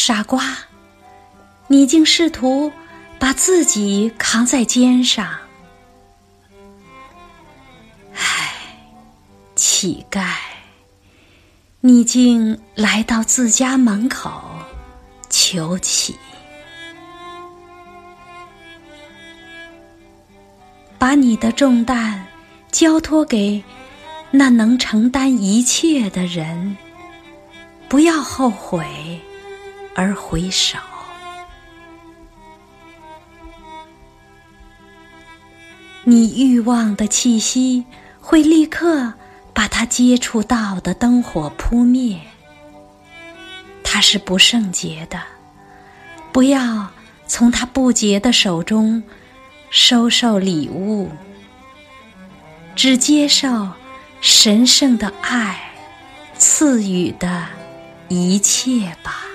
傻瓜，你竟试图把自己扛在肩上。唉，乞丐，你竟来到自家门口求乞。把你的重担交托给那能承担一切的人，不要后悔而回首。你欲望的气息会立刻把他接触到的灯火扑灭，他是不圣洁的，不要从他不洁的手中。收受礼物，只接受神圣的爱赐予的一切吧。